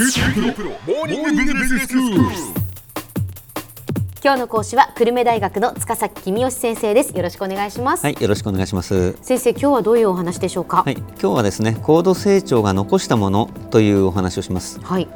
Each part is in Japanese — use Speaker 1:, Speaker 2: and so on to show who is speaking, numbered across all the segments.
Speaker 1: 今日の講師は久留米大学の塚崎君吉先生ですよろしくお願いします、
Speaker 2: はい、よろしくお願いします。
Speaker 1: 先生今日はどういうお話でしょうか？
Speaker 2: はい、今日はですね、高度成長が残したものというお話をします。
Speaker 1: はい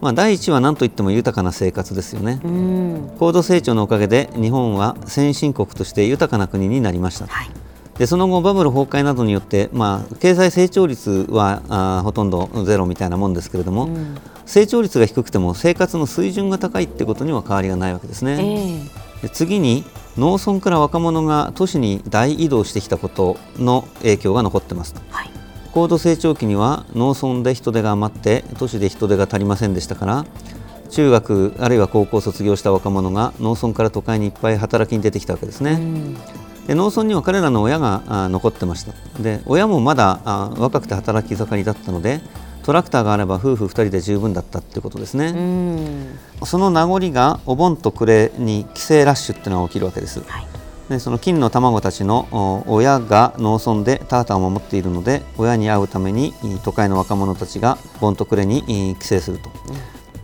Speaker 2: まあ、第一は何といっても豊かな生活ですよね。
Speaker 1: うん
Speaker 2: 高度成長のおかげで日本は先進国として豊かな国になりました。
Speaker 1: はい
Speaker 2: でその後バブル崩壊などによって、まあ、経済成長率はあーほとんどゼロみたいなもんですけれども、
Speaker 1: うん。
Speaker 2: 成長率が低くても生活の水準が高いってことには変わりがないわけです
Speaker 1: え
Speaker 2: ね。
Speaker 1: え
Speaker 2: で次に農村から若者が都市に大移動してきたことの影響が残ってます。と
Speaker 1: はい。
Speaker 2: 高度成長期には農村で人手が余って都市で人手が足りませんでしたから中学あるいは高校を卒業した若者が農村から都会にいっぱい働きに出てきたわけですね。
Speaker 1: うん。
Speaker 2: で農村には彼らの親があ残ってました。で親もまだあ若くて働き盛りだったのでトラクターがあれば夫婦2人で十分だったっていうことですね、
Speaker 1: うん。
Speaker 2: その名残がお盆と暮れに帰省ラッシュっていうのが起きるわけです。
Speaker 1: はい。
Speaker 2: でその金の卵たちのお親が農村で田畑を守っているので親に会うためにい都会の若者たちが盆と暮れにい帰省すると、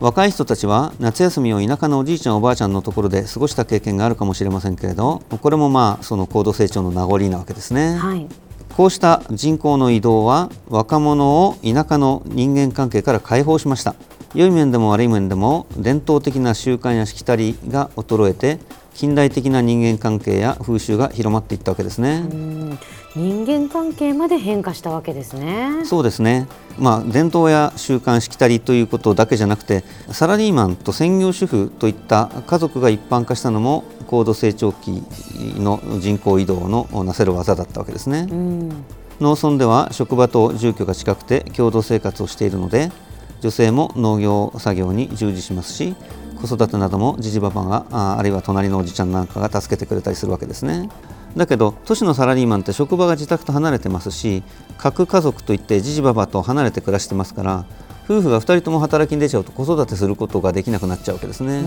Speaker 2: 若い人たちは夏休みを田舎のおじいちゃんおばあちゃんのところで過ごした経験があるかもしれませんけれどこれもまあその高度成長の名残なわけですね、
Speaker 1: はい。
Speaker 2: こうした人口の移動は若者を田舎の人間関係から解放しました。良い面でも悪い面でも伝統的な習慣やしきたりが衰えて近代的な人間関係や風習が広まっていったわけですね、
Speaker 1: うん。人間関係まで変化したわけですね。
Speaker 2: そうですね、まあ、伝統や習慣しきたりということだけじゃなくてサラリーマンと専業主婦といった家族が一般化したのも高度成長期の人口移動のなせる技だったわけですね。
Speaker 1: うん。
Speaker 2: 農村では職場と住居が近くて共同生活をしているので女性も農業作業に従事しますし子育てなどもじじばばがああるいは隣のおじちゃんなんかが助けてくれたりするわけですねだけど都市のサラリーマンって職場が自宅と離れてますし核家族といってじじばばと離れて暮らしてますから夫婦が2人とも働きに出ちゃうと子育てすることができなくなっちゃうわけですね。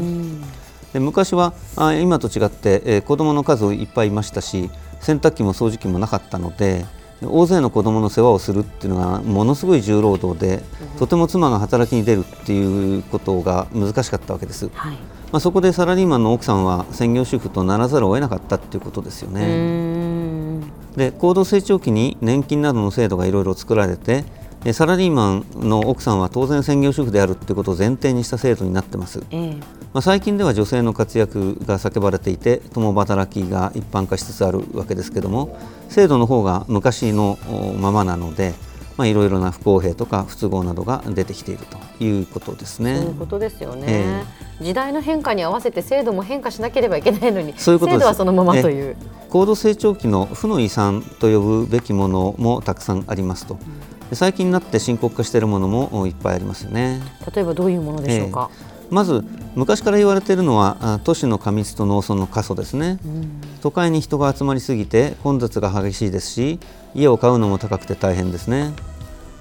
Speaker 2: で昔はあ今と違って、えー子供の数いっぱいいましたし洗濯機も掃除機もなかったので大勢の子供の世話をするっていうのがものすごい重労働で、とても妻が働きに出るっていうことが難しかったわけです、
Speaker 1: はい。
Speaker 2: まあ、そこでサラリーマンの奥さんは専業主婦とならざるを得なかったっていうことですよ
Speaker 1: う
Speaker 2: ね。
Speaker 1: ん。
Speaker 2: で高度成長期に年金などの制度がいろいろ作られてえサラリーマンの奥さんは当然専業主婦であるっていうことを前提にした制度になってます。
Speaker 1: ええ
Speaker 2: まあ、最近では女性の活躍が叫ばれていて共働きが一般化しつつあるわけですけども制度の方が昔のおままなのでまあいろいろな不公平とか不都合などが出てきているということですね。
Speaker 1: そういうことですよね、
Speaker 2: え
Speaker 1: 時代の変化に合わせて制度も変化しなければいけないのに
Speaker 2: そういうこと
Speaker 1: 制度はそのままという、
Speaker 2: 高度成長期の負の遺産と呼ぶべきものもたくさんありますと。で最近になって深刻化しているものもおいっぱいありますよね。
Speaker 1: 例えばどういうものでしょうか、
Speaker 2: まず昔から言われているのはあ都市の過密と農村の過疎ですね。
Speaker 1: うん。
Speaker 2: 都会に人が集まりすぎて混雑が激しいですし家を買うのも高くて大変ですね。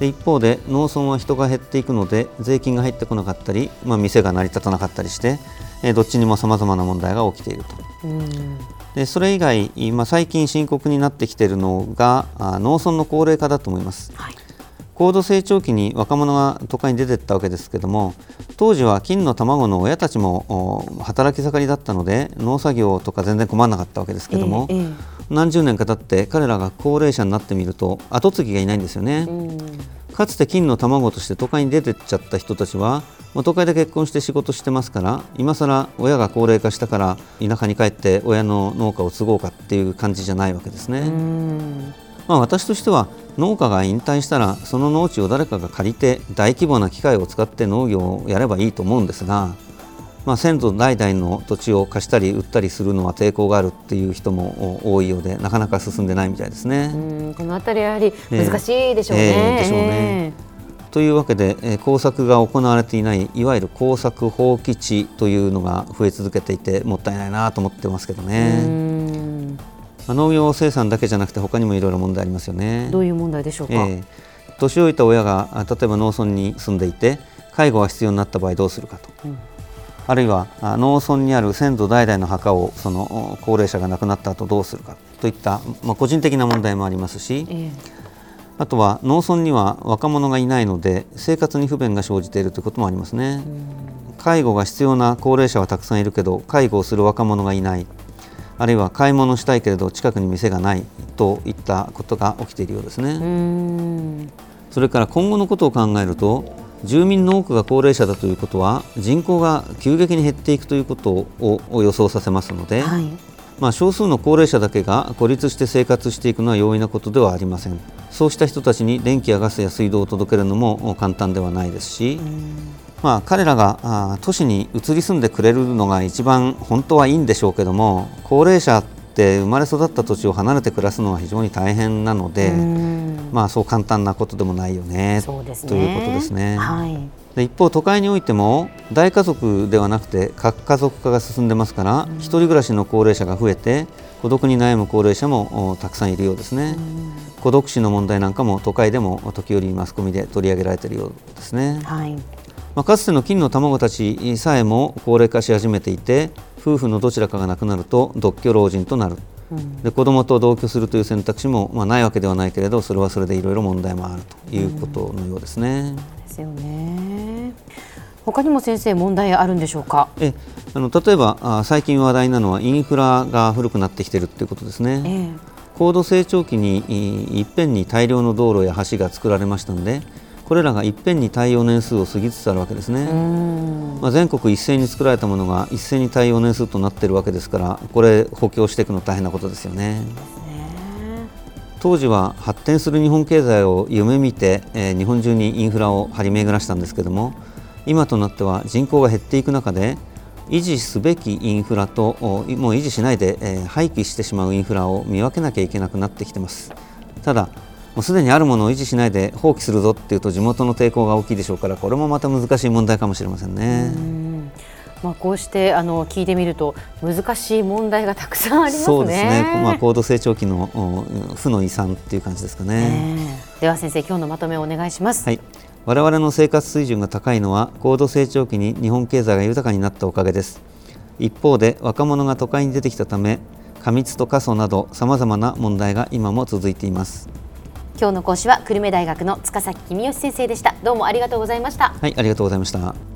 Speaker 2: で一方で農村は人が減っていくので税金が入ってこなかったり、まあ、店が成り立たなかったりして、えーどっちにもさまざまな問題が起きていると。
Speaker 1: うん。
Speaker 2: でそれ以外、まあ、最近深刻になってきているのがあ農村の高齢化だと思います。
Speaker 1: はい
Speaker 2: 高度成長期に若者が都会に出ていったわけですけども当時は金の卵の親たちもお働き盛りだったので農作業とか全然困らなかったわけですけども、
Speaker 1: えええ
Speaker 2: 何十年か経って彼らが高齢者になってみると後継ぎがいないんですよね。かつて金の卵として都会に出てっちゃった人たちは都会で結婚して仕事してますから今更親が高齢化したから田舎に帰って親の農家を継ごうかっていう感じじゃないわけですね、
Speaker 1: うん
Speaker 2: まあ、私としては農家が引退したらその農地を誰かが借りて大規模な機械を使って農業をやればいいと思うんですが、まあ、先祖代々の土地を貸したり売ったりするのは抵抗があるっていう人も多いようでなかなか進んでないみたいですね。
Speaker 1: うんこのあたりはやはり難しいでしょうね。
Speaker 2: ええええでしょうねというわけで、えー工作が行われていないいわゆる工作放棄地というのが増え続けていてもったいないなと思ってますけど
Speaker 1: う
Speaker 2: ね、農業生産だけじゃなくて他にもいろいろ問題ありますよね。
Speaker 1: どういう問題でしょうか？
Speaker 2: ええ年老いた親があ例えば農村に住んでいて介護が必要になった場合どうするかと、
Speaker 1: うん
Speaker 2: あるいはあ農村にある先祖代々の墓をそのお高齢者が亡くなった後どうするかといった、まあ、個人的な問題もありますし
Speaker 1: え
Speaker 2: あとは農村には若者がいないので生活に不便が生じているということもありますね。介護が必要な高齢者はたくさんいるけど介護をする若者がいないあるいは買い物したいけれど近くに店がないといったことが起きているようですね。それから今後のことを考えると住民の多くが高齢者だということは人口が急激に減っていくということを予想させますので、はい、まあ、少数の高齢者だけが孤立して生活していくのは容易なことではありません。そうした人たちに電気やガスや水道を届けるのも簡単ではないですし、まあ、彼らが都市に移り住んでくれるのが一番本当はいいんでしょうけども高齢者って生まれ育った土地を離れて暮らすのは非常に大変なので、まあ、そう簡単なことでもないよね、ね、ということですね。はい。で一方、都会においても大家族ではなくて核家族化が進んでますから、うん、一人暮らしの高齢者が増えて孤独に悩む高齢者もたくさんいるようですね、うん、孤独死の問題なんかも都会でも時折マスコミで取り上げられているようですね、はい、まあ、かつての金の卵たちさえも高齢化し始めていて夫婦のどちらかが亡くなると独居老人となる、うん、で子供と同居するという選択肢も、まあ、ないわけではないけれどそれはそれでいろいろ問題もあるということのようですね。うん、
Speaker 1: ですよね。他にも先生問題あるんでしょうか？
Speaker 2: えあの例えばあ最近話題なのはインフラが古くなってきているということですね、えー、高度成長期にいっぺんに大量の道路や橋が作られましたのでこれらがいっぺんに対応年数を過ぎつつあるわけですね、まあ、全国一斉に作られたものが一斉に対応年数となっているわけですからこれ補強していくの大変なことですよね。当時は発展する日本経済を夢見て、えー、日本中にインフラを張り巡らしたんですけども今となっては人口が減っていく中で維持すべきインフラともう維持しないで、えー、廃棄してしまうインフラを見分けなきゃいけなくなってきてます。ただもうすでにあるものを維持しないで放棄するぞっていうと地元の抵抗が大きいでしょうからこれもまた難しい問題かもしれませんね。
Speaker 1: まあ、こうしてあの聞いてみると難しい問題がたくさんありますね。
Speaker 2: そうですね。まあ高度成長期の負の遺産っていう感じですかね。
Speaker 1: では先生今日のまとめをお願いします。
Speaker 2: はい。我々の生活水準が高いのは高度成長期に日本経済が豊かになったおかげです。一方で若者が都会に出てきたため過密と過疎などさまざまな問題が今も続いています。
Speaker 1: 今日の講師は久留米大学の塚崎君吉先生でした。どうもありがとうございました。
Speaker 2: はいありがとうございました。